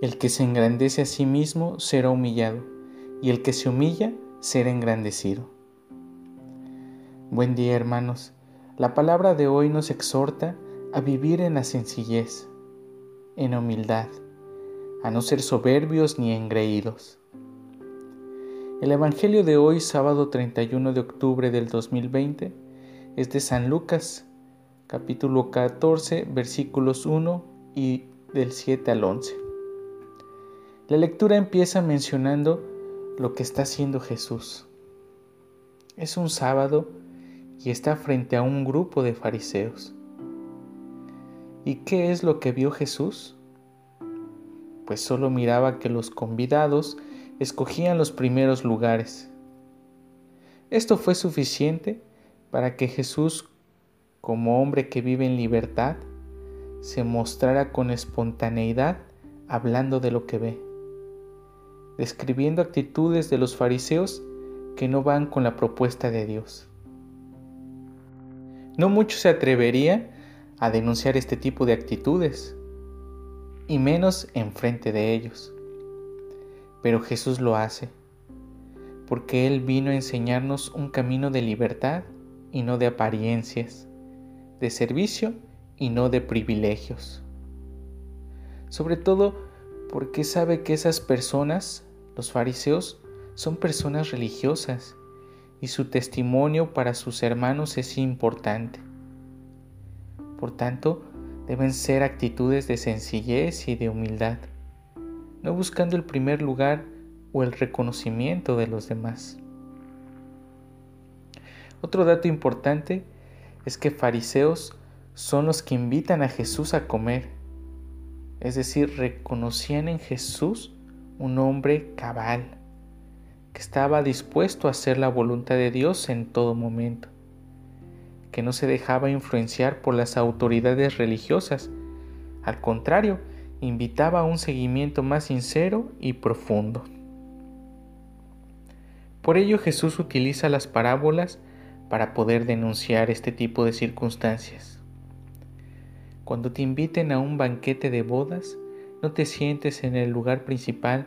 El que se engrandece a sí mismo será humillado, y el que se humilla será engrandecido. Buen día hermanos. La palabra de hoy nos exhorta a vivir en la sencillez, en humildad, a no ser soberbios ni engreídos. El Evangelio de hoy, sábado 31 de octubre del 2020, es de San Lucas, capítulo 14, versículos 1 y del 7 al 11. La lectura empieza mencionando lo que está haciendo Jesús. Es un sábado y está frente a un grupo de fariseos. ¿Y qué es lo que vio Jesús? Pues solo miraba que los convidados escogían los primeros lugares. Esto fue suficiente para que Jesús, como hombre que vive en libertad, se mostrara con espontaneidad hablando de lo que ve, describiendo actitudes de los fariseos que no van con la propuesta de Dios. No mucho se atrevería a denunciar este tipo de actitudes, y menos enfrente de ellos. Pero Jesús lo hace, porque Él vino a enseñarnos un camino de libertad y no de apariencias, de servicio y no de privilegios. Sobre todo porque sabe que esas personas, los fariseos, son personas religiosas y su testimonio para sus hermanos es importante. Por tanto, deben ser actitudes de sencillez y de humildad, no buscando el primer lugar o el reconocimiento de los demás. Otro dato importante es que fariseos son los que invitan a Jesús a comer, es decir, reconocían en Jesús un hombre cabal, que estaba dispuesto a hacer la voluntad de Dios en todo momento, que no se dejaba influenciar por las autoridades religiosas, al contrario, invitaba a un seguimiento más sincero y profundo. Por ello Jesús utiliza las parábolas para poder denunciar este tipo de circunstancias. Cuando te inviten a un banquete de bodas, no te sientes en el lugar principal,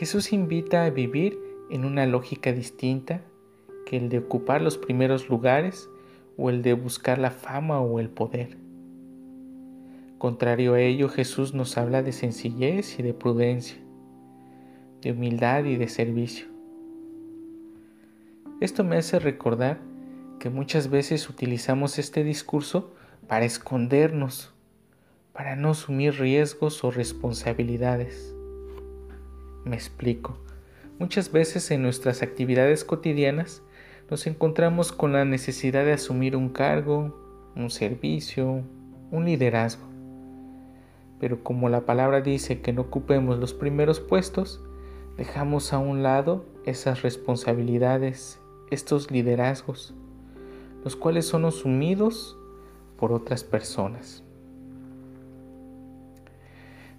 Jesús invita a vivir en una lógica distinta que el de ocupar los primeros lugares o el de buscar la fama o el poder. Contrario a ello, Jesús nos habla de sencillez y de prudencia, de humildad y de servicio. Esto me hace recordar que muchas veces utilizamos este discurso para escondernos, para no asumir riesgos o responsabilidades. Me explico. Muchas veces en nuestras actividades cotidianas nos encontramos con la necesidad de asumir un cargo, un servicio, un liderazgo. Pero como la palabra dice que no ocupemos los primeros puestos, dejamos a un lado esas responsabilidades estos liderazgos, los cuales son asumidos por otras personas.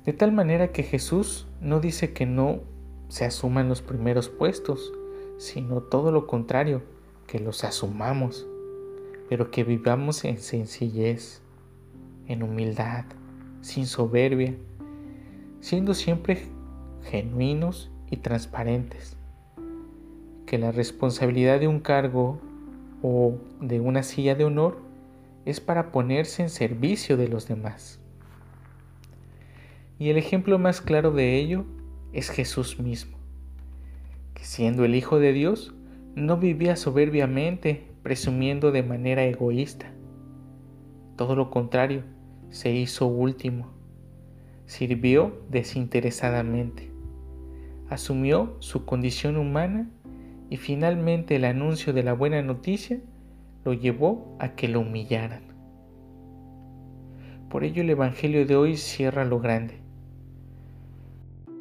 De tal manera que Jesús no dice que no se asuman los primeros puestos, sino todo lo contrario, que los asumamos, pero que vivamos en sencillez, en humildad, sin soberbia, siendo siempre genuinos y transparentes que la responsabilidad de un cargo o de una silla de honor es para ponerse en servicio de los demás. Y el ejemplo más claro de ello es Jesús mismo, que siendo el Hijo de Dios, no vivía soberbiamente, presumiendo de manera egoísta. Todo lo contrario, se hizo último, sirvió desinteresadamente, asumió su condición humana y finalmente el anuncio de la buena noticia lo llevó a que lo humillaran. Por ello el Evangelio de hoy cierra lo grande.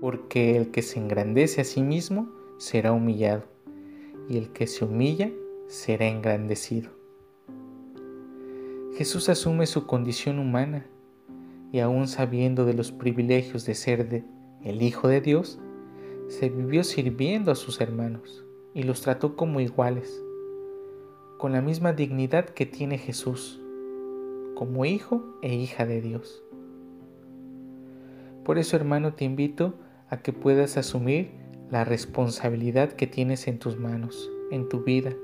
Porque el que se engrandece a sí mismo será humillado, y el que se humilla será engrandecido. Jesús asume su condición humana y aún sabiendo de los privilegios de ser el Hijo de Dios, se vivió sirviendo a sus hermanos y los trató como iguales, con la misma dignidad que tiene Jesús, como hijo e hija de Dios. Por eso, hermano, te invito a que puedas asumir la responsabilidad que tienes en tus manos, en tu vida,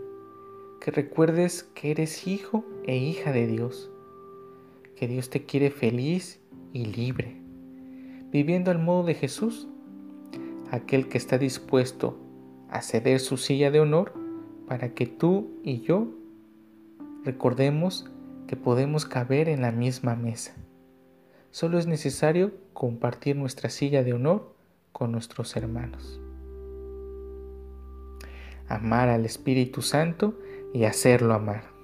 que recuerdes que eres hijo e hija de Dios, que Dios te quiere feliz y libre, viviendo al modo de Jesús, aquel que está dispuesto a ceder su silla de honor para que tú y yo recordemos que podemos caber en la misma mesa. Solo es necesario compartir nuestra silla de honor con nuestros hermanos. Amar al Espíritu Santo y hacerlo amar.